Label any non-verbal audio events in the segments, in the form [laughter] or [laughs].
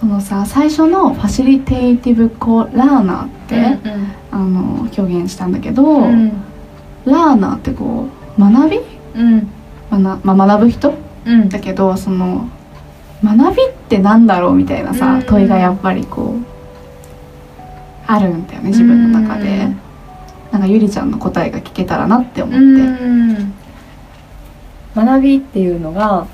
そのさ最初のファシリテイティブコラーナーって、うんあの表現したんだけど、うん。ラーナーってこう学び、うん。学まあ、学ぶ人？うん。だけどその学びってなんだろうみたいなさ、うん。問いがやっぱりこうあるんだよね自分の中で、うん。なんかゆりちゃんの答えが聞けたらなって思って、うん。学びっていうのが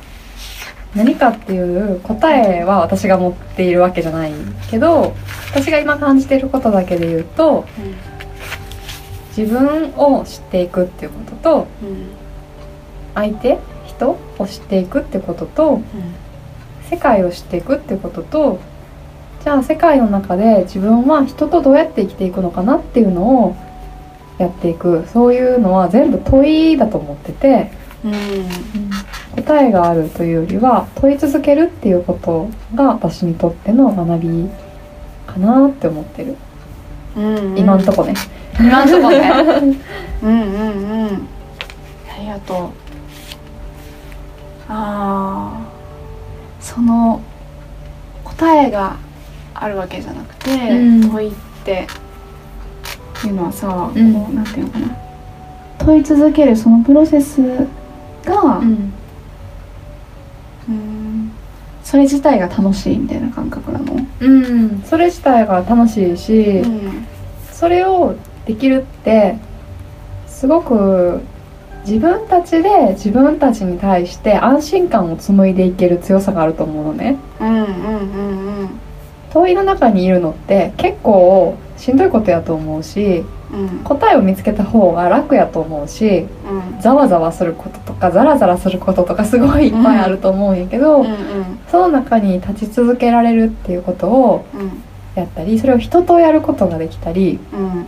何かっていう答えは私が持っているわけじゃないけど私が今感じていることだけで言うと自分を知っていくっていうこととうん相手人を知っていくってことと世界を知っていくってこととじゃあ世界の中で自分は人とどうやって生きていくのかなっていうのをやっていく。そういうのは全部問いだと思ってて。うん。答えがあるというよりは問い続けるっていうことが私にとっての学びかなって思ってる、うん今んとこね。今んとこね。[laughs] うんうんうん。ありがとう。ああその答えがあるわけじゃなくて、うん。問いっていうのはさ、うん。こうなんていうのかな。問い続けるそのプロセスが、んうんそれ自体が楽しいみたいな感覚なの、うんそれ自体が楽しいし、それをできるってすごく自分たちで自分たちに対して安心感を紡いでいける強さがあると思うのね。うんうんうんうん。問いの中にいるのって結構しんどいことやと思うしうん答えを見つけた方が楽やと思うしうん。ざわざわすることとかザラザラすることとかすごいいっぱいあると思うんやけど、うんうん。その中に立ち続けられるっていうことをうん。やったりそれを人とやることができたりうん。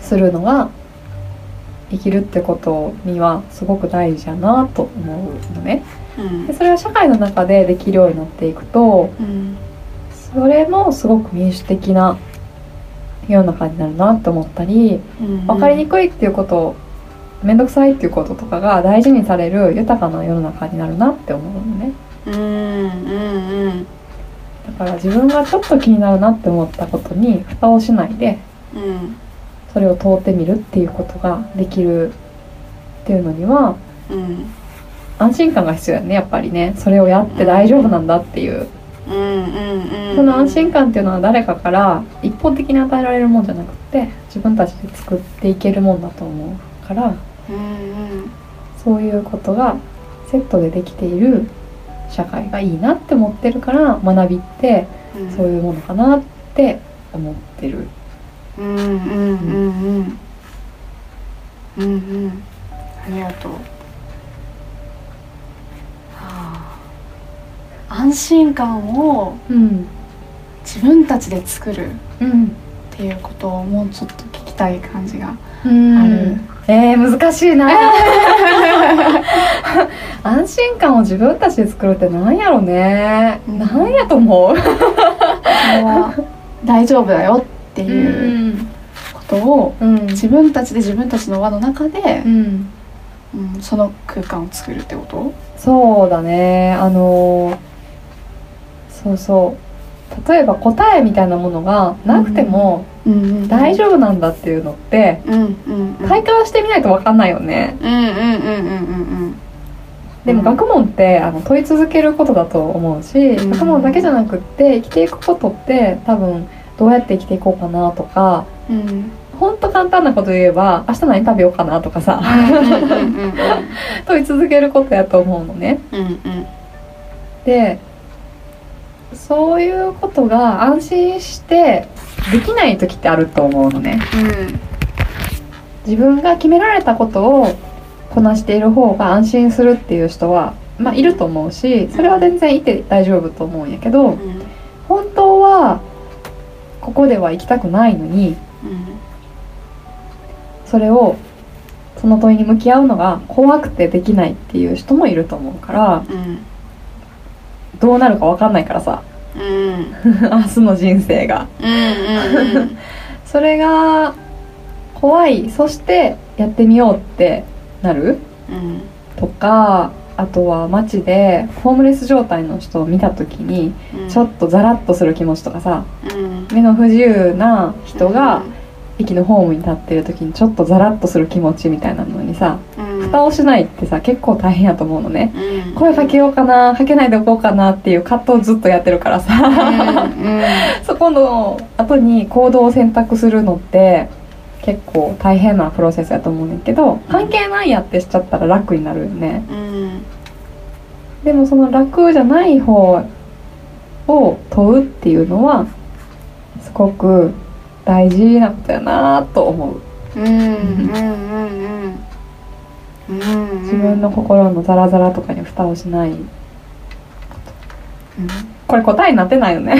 するのが生きるってことにはすごく大事やなと思うのね。うん。でそれは社会の中でできるようになっていくとうん。それもすごく民主的な世の中になるなって思ったりうん分かりにくいっていうこと面倒くさいっていうこととかが大事にされる豊かな世の中になるなって思うのね。うんうんだから自分がちょっと気になるなって思ったことに蓋をしないでうん。それを通ってみるっていうことができるっていうのにはうん。安心感が必要やねやっぱりね。それをやって大丈夫なんだっていう、うんうんうんその安心感っていうのは誰かから一方的に与えられるもんじゃなくて自分たちで作っていけるもんだと思うからうんそういうことがセットでできている社会がいいなって思ってるから学びってうん。そういうものかなって思ってる。うんうんうんうん。うんうん。ありがとうはあ安心感をうん自分たちで作るうん。っていうことをもうちょっと聞きたい感じがうん。ある。えー、難しいな。[laughs] 安心感を自分たちで作るってなんやろね、うん。なんやと思う。大丈夫だよっていうことをうん。自分たちで自分たちの輪の中でう、ん。うん、その空間を作るってこと？そうだね。あのーそうそう。例えば答えみたいなものがなくても大丈夫なんだっていうのって体感してみないと分かんないよね。でも学問ってあの問い続けることだと思うし、うん。学問だけじゃなくって生きていくことって多分どうやって生きていこうかなとかうん。うんほんと簡単なこと言えば明日何食べようかなとかさ問い続けることやと思うのね。うんうん。でそういうことが安心してできない時ってあると思うのね。自分が決められたことをこなしている方が安心するっていう人はまあいると思うしそれは全然いて大丈夫と思うんやけど、うん本当はここでは行きたくないのにそれをその問いに向き合うのが怖くてできないっていう人もいると思うからうんどうなるか分かんないからさ。うん。明日の人生が。うんうんそれが怖い。そしてやってみようってなる？うん。とかあとは街でホームレス状態の人を見た時にうん。ちょっとザラッとする気持ちとかさうん。目の不自由な人が駅のホームに立ってる時にちょっとザラッとする気持ちみたいなのにさうん蓋をしないってさ結構大変やと思うのね。うん。声かけようかなかけないでおこうかなっていう葛藤をずっとやってるからさ。うん [laughs] そこの後に行動を選択するのって結構大変なプロセスやと思うねんけど関係ないやってしちゃったら楽になるよね。うん。でもその楽じゃない方を問うっていうのはすごく大事なことやなと思う。うんうん。うんうんうん自分の心のザラザラとかに蓋をしない。これ答えになってないよね。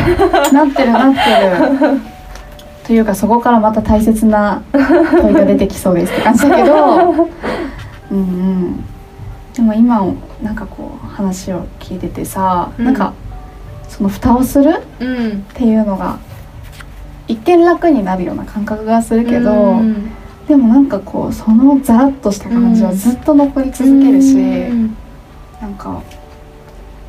なってるなってる。というかそこからまた大切な問いが出てきそうですって感じだけど。うんうん。でも今なんかこう話を聞いててさ、うん。なんかその蓋をするっうん。ていうのが一見楽になるような感覚がするけど、うんでもなんかこうそのザラッとした感じはずっと残り続けるし、うん。なんか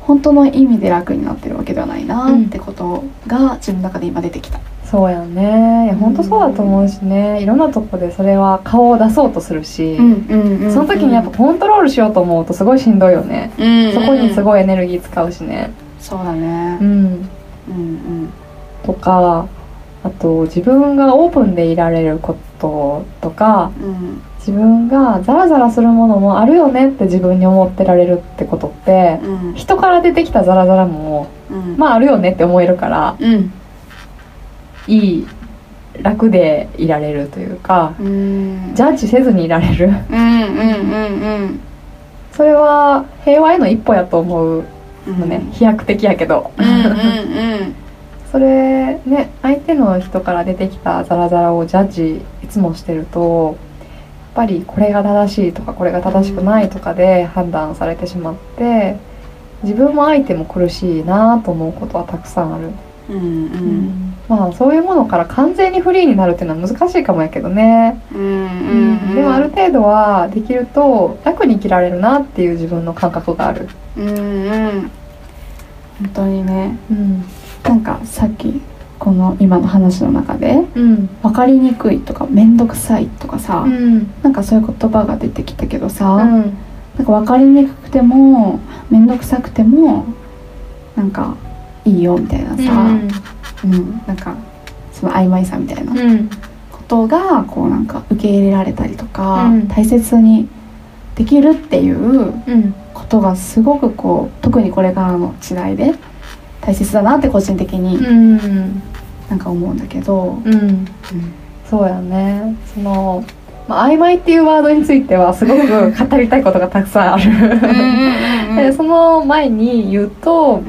本当の意味で楽になってるわけではないなってことが自分の中で今出てきた。そうやね。いや本当そうだと思うしね。いろんなとこでそれは顔を出そうとするし、うんうんその時にやっぱコントロールしようと思うとすごいしんどいよね、そこにすいごいエネルギー使うしね。そうだね。うんうん。とかあと自分がオープンでいられることとかうんうん自分がザラザラするものもあるよねって自分に思ってられるってことってうん。人から出てきたザラザラもうん。まああるよねって思えるからうん。いい楽でいられるというかうん。ジャッジせずにいられる。うんうんうんそれは平和への一歩やと思ううん。のね飛躍的やけど。うんうんうんそれね相手の人から出てきたザラザラをジャッジいつもしてるとやっぱりこれが正しいとかこれが正しくないとかで判断されてしまって自分も相手も苦しいなと思うことはたくさんある、うんうん。まあそういうものから完全にフリーになるっていうのは難しいかもやけどね、うんうんでもある程度はできると楽に生きられるなっていう自分の感覚がある、うんうん。本当にね。うんなんかさっきこの今の話の中でうん。分かりにくいとか面倒くさいとかさ、うん。なんかそういう言葉が出てきたけどさ、うん。なんか分かりにくくても面倒くさくてもなんかいいよみたいなさ、うん。なんかその曖昧さみたいなうん。ことがこうなんか受け入れられたりとか、うん。大切にできるっていううん。ことがすごくこう特にこれからの時代で大切だなって個人的にうん。なんか思うんだけど、うん。そうやね。その、まあ、曖昧っていうワードについてはすごく語りたいことがたくさんある。[laughs] でその前に言うと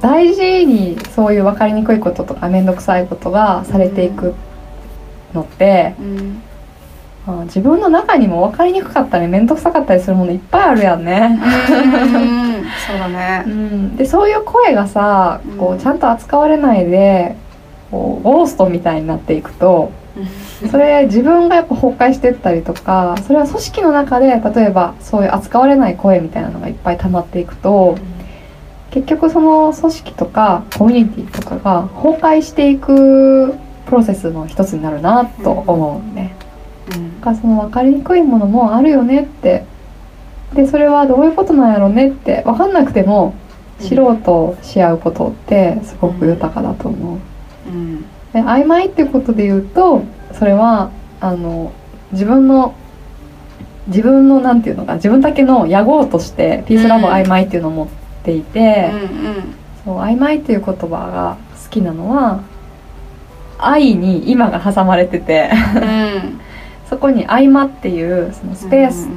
大事にそういう分かりにくいこととか面倒くさいことがされていくのって、うん。まあ自分の中にも分かりにくかったり面倒くさかったりするものいっぱいあるやんね。そうだね。うん、でそういう声がさこうちゃんと扱われないでこうゴーストみたいになっていくとそれ自分がやっぱ崩壊してったりとかそれは組織の中で例えばそういう扱われない声みたいなのがいっぱい溜まっていくと結局その組織とかコミュニティとかが崩壊していくプロセスの一つになるなと思うね。うん。なん。かその分かりにくいものもあるよねってでそれはどういうことなんやろうねって分かんなくても知ろうとし合うことってすごく豊かだと思う。うん。で曖昧ってことで言うとそれはあの自分の自分のなんていうのか自分だけの野号としてピースラボ曖昧っていうのを持っていて、そう曖昧っていう言葉が好きなのは愛に今が挟まれてて。[laughs] そこに合間っていうそのスペース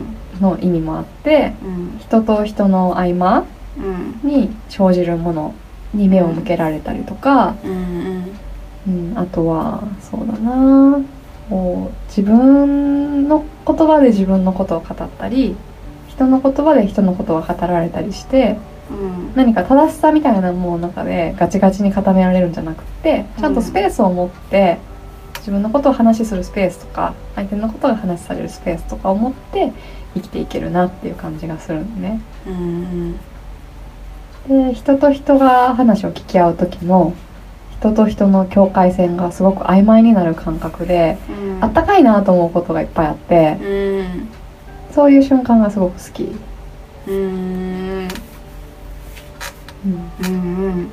の意味もあってうん。人と人の合間うん。に生じるものに目を向けられたりとか、うんうん、あとはそうだなこう自分の言葉で自分のことを語ったり人の言葉で人のことを語られたりしてうん。何か正しさみたいなものの中でガチガチに固められるんじゃなくってちゃんとスペースを持って自分のことを話しするスペースとか相手のことが話されるスペースとかを持って生きていけるなっていう感じがするんでね。うんで人と人が話を聞き合う時も人と人の境界線がすごく曖昧になる感覚でうん。あったかいなと思うことがいっぱいあってうん。そういう瞬間がすごく好き。うん。うん。うんうん。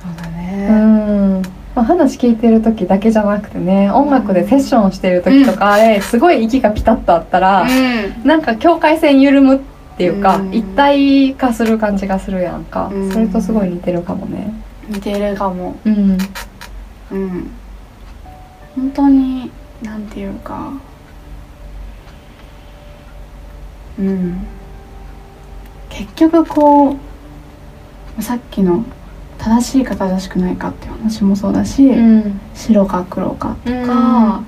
そうだうねんまあ、話聞いてる時だけじゃなくてね音楽でセッションしてる時とかですごい息がピタッとあったら、うん。なんか境界線緩むっていうか、うん。一体化する感じがするやんか、うん。それとすごい似てるかもね。似てるかも。うん。うん。本当になんていうか。うん。結局こうさっきの正しいか正しくないかっていう話もそうだし、うん。白か黒かとうん。か、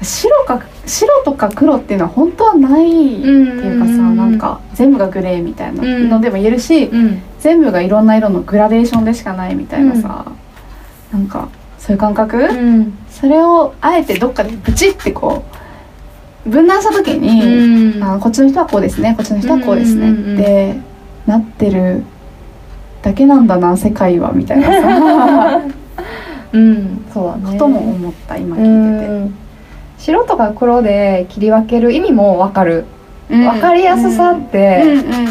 白か白とか黒っていうのは本当はないっていうかさ、なんか全部がグレーみたいなのでも言えるし、うん。全部がいろんな色のグラデーションでしかないみたいなさ、なんかそういう感覚、うん。それをあえてどっかでブチってこう分断した時に、うん。あこっちの人はこうですねこっちの人はこうですね、うんうんうんうんってなってるだけなんだな世界はみたいなさ。うん。そうだね。ことも思った今う聞いてて。ん。白とか黒で切り分ける意味も分かる、分かりやすさって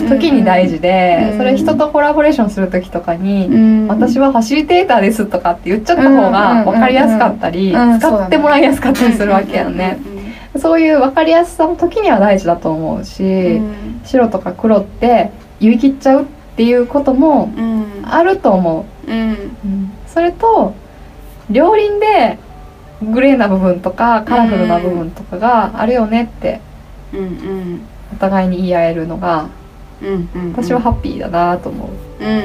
時に大事で、うん。それ人とコラボレーションする時とかに、うん。私はファシリテーターですとかって言っちゃった方が分かりやすかったり、使ってもらいやすかったりするわけやん。ね、そういう分かりやすさの時には大事だと思うし、うん。白とか黒って言い切っちゃうっていうこともうん。あると思う、うん。それと両輪でグレーな部分とかカラフルな部分とかがあるよねってうんうん。お互いに言い合えるのがうんうん私はハッピーだなと思う、うんうんうん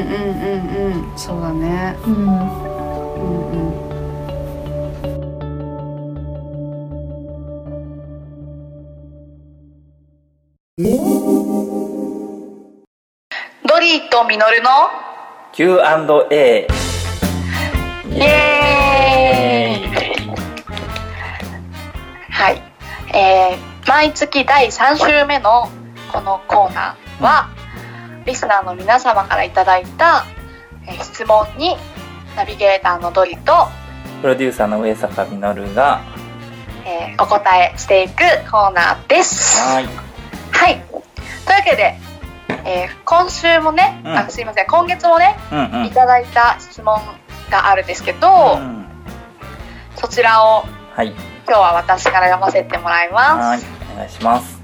うん。そうだね。うん。うんうんーとミノルの Q&A イエーイはい、えー毎月第3週目のこのコーナーはリスナーの皆様からいただいた、えー質問にナビゲーターのドリと、プロデューサーの上坂実がえーお答えしていくコーナーです。はいはい、というわけで、えー今週もね、うん。あすいません今月もねうんうん。いただいた質問があるんですけど、うん。そちらをはい。今日は私から読ませてもらいます。はい。お願いします。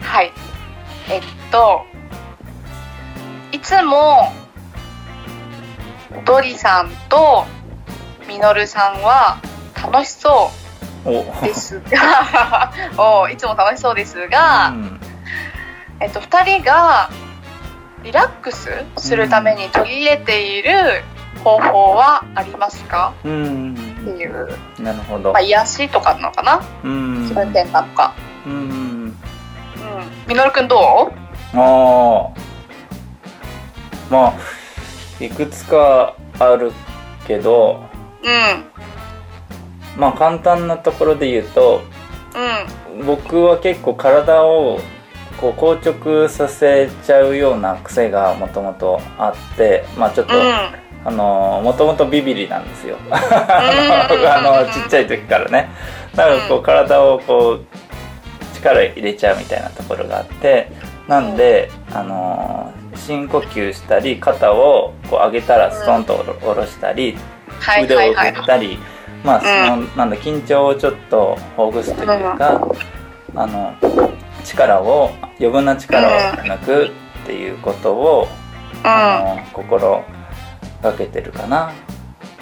はい。えっと、いつも、ドリさんとミノルさんは楽しそお。うですが、[laughs] おいつも楽しそうですが、うんえっと、二人がリラックスするために取り入れている方法はありますか？うん。っていう、なるほど。まあ、癒しとかなのかな？うん。気分転換とか。うん。うん。ミノルくんどう？ああまあいくつかあるけどうん。まあ簡単なところで言うとうん。僕は結構体をこう硬直させちゃうような癖がもともとあってまあちょっと、うん。あのもともとビビリなんですよ。うん。[laughs] あのちっちゃい時からね。だからこうう体をこう力入れちゃうみたいなところがあってなんで、あの深呼吸したり肩をこう上げたらストンと下ろしたり、はい腕を振ったり、まあその、なんだ緊張をちょっとほぐすというか、あの力を余分な力を抜くっていうことを、あの心がけてるかな。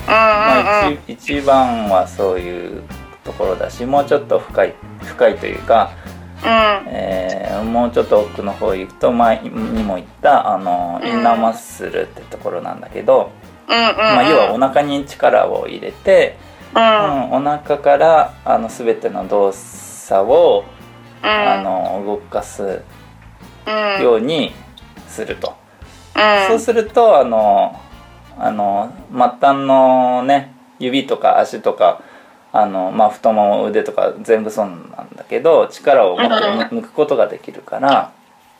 まあ、一一番はそういうところだしもうちょっと深い深いというかえーもうちょっと奥の方行くと前にも言ったあのうん。インナーマッスルってところなんだけど、うんうんうん。まあ、要はお腹に力を入れて、うん。うん、お腹からあの全ての動作を、うんあの動かすうん。ようにすると、うん。そうするとあのあの末端のね指とか足とかあの、まあ、太もも腕とか全部そうなんだけど力をもっと抜くことができるから、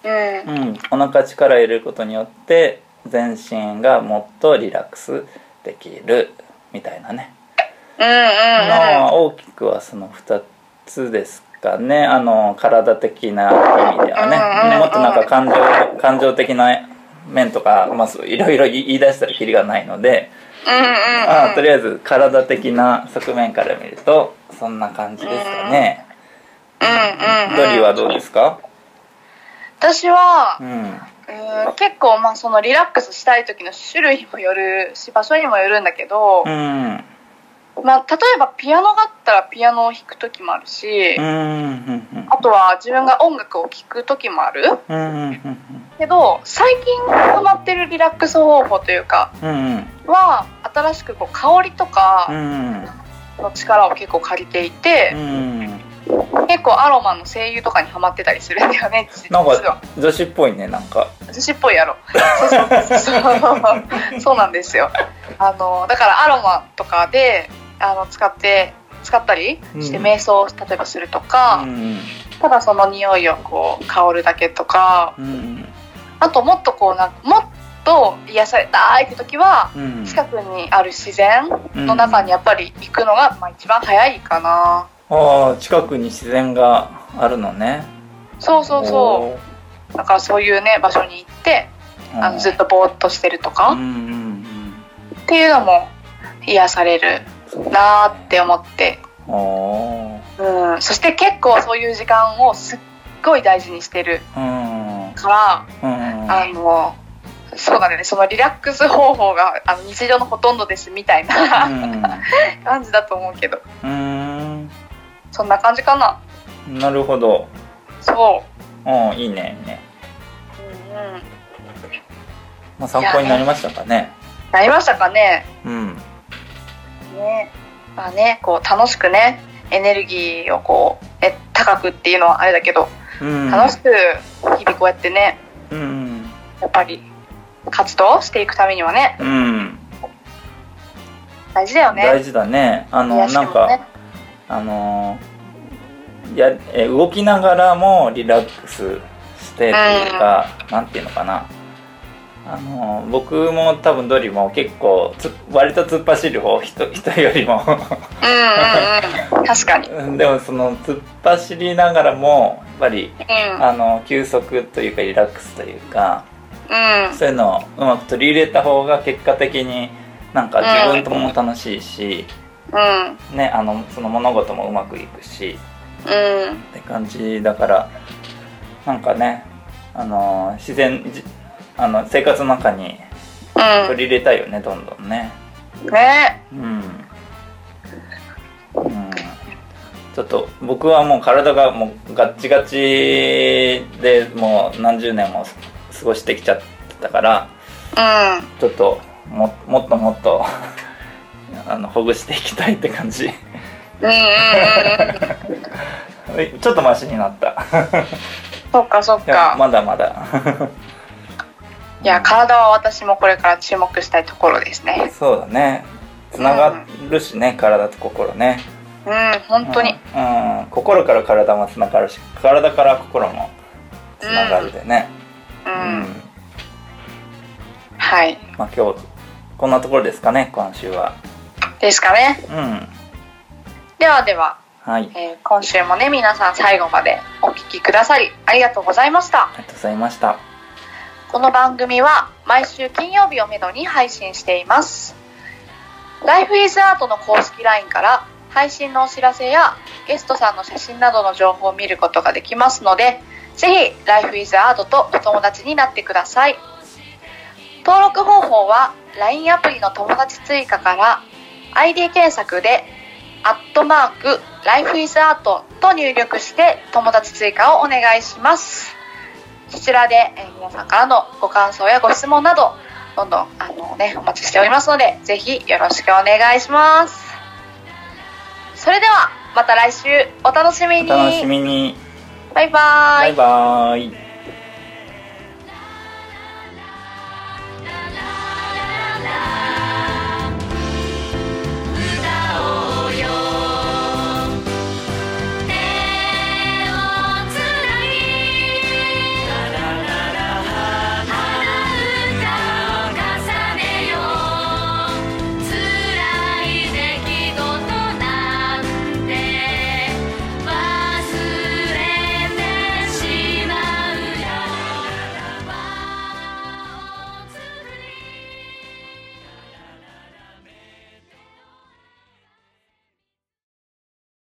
うん。うん、お腹力入れることによって全身がもっとリラックスできるみたいなね、うんうんまあ大きくはその2つですかね。あの体的な意味ではうんうんうんねもっとなんか感情感情的な面とか、まあ、いろいろ言い出したらキリがないので、あとりあえず体的な側面から見るとそんな感じですかね、うんうんドリーはどうですか？私はうん。うん結構まあそのリラックスしたい時の種類にもよるし場所にもよるんだけど、うんまあ、例えばピアノがあったらピアノを弾く時もあるし、あとは自分が音楽を聴く時もある。けど最近ハマってるリラックス方法というかは新しくこう香りとうかん。の力を結構借りていてう、ん結構アロマの精油とかにハマってたりするんだよね [laughs] 実なんはか女子っぽいねなんか。女子っぽいやろ。そう [laughs] なんですよ。あのだからアロマとかであの使って使ったりしてうん瞑想を例えばするとか、うんただその匂いをこう香るだけとかうんあともっとこうなんかもっと癒されたいって時はうん。近くにある自然の中にやっぱり行くのがまあ一番早いかな、ああ近くに自然があるのね。そうそうそう。だからそういうね場所に行ってうん。あのずっとぼーっとしてるとか、うんうんっていうのも癒されるうんなーって思って、おうん、そして結構そういう時間をすっごい大事にしてる。うん。うんから、うんあのそうだね。そのリラックス方法があの日常のほとんどですみたいな、[laughs] 感じだと思うけど。うんそんな感じかな？なるほど。そう。んいいねいいね、う、うんうん、まあ、参考になりましたかね。なりましたかね。うん。ね。まあねこう楽しくねエネルギーをこうえ高くっていうのはあれだけどうん。楽しく日々こうやってねうん。やっぱり活動していくためにはねうん。大事だよね。大事だね。あの癒しなんかあのやえ動きながらもリラックスしてというか、なんていうのかな。あの僕も多分ドリも結構つ割と突っ走る方人人よりも。うんうんうん。確かに。うんでもその突っ走りながらもやっぱりうん。あの休息というかリラックスというかうん。そういうのをうまく取り入れた方が結果的になんか自分とも楽しいし、うんね、あのその物事もうまくいくし。うん。って感じだからなんかねあの自然じあの生活の中に取り入れたいよねどんどんね。うんね。うん、うん、ちょっと僕はもう体がもうガッチガチでもう何十年も過ごしてきちゃったからうん。ちょっとももっともっとあのほぐしていきたいって感じ。うんうんうんちょっとマシになった。そっかそっか。まだまだ。いや体は私もこれから注目したいところですね。そうだね。つながるしね、体と心ね。うん本当に。うん、うん心から体もつながるし体から心もつながるでね。ううん、ん。はい。まあ今日こんなところですかね今週はですかね。うん。ではでは、はい。えー今週もね皆さん最後までお聞きくださりありがとうございました。ありがとうございました。この番組は毎週金曜日をめどに配信しています。Life is Art の公式 LINE から配信のお知らせやゲストさんの写真などの情報を見ることができますので、ぜひ Life is Art とお友達になってください。登録方法は LINE アプリの友達追加から ID 検索でアットマーク、ライフイズアートと入力して友達追加をお願いします。そちらで、えー皆さんからのご感想やご質問など、どんどん、あのね、お待ちしておりますので、ぜひよろしくお願いします。それでは、また来週お楽しみに。お楽しみにバイバーイバイバーイ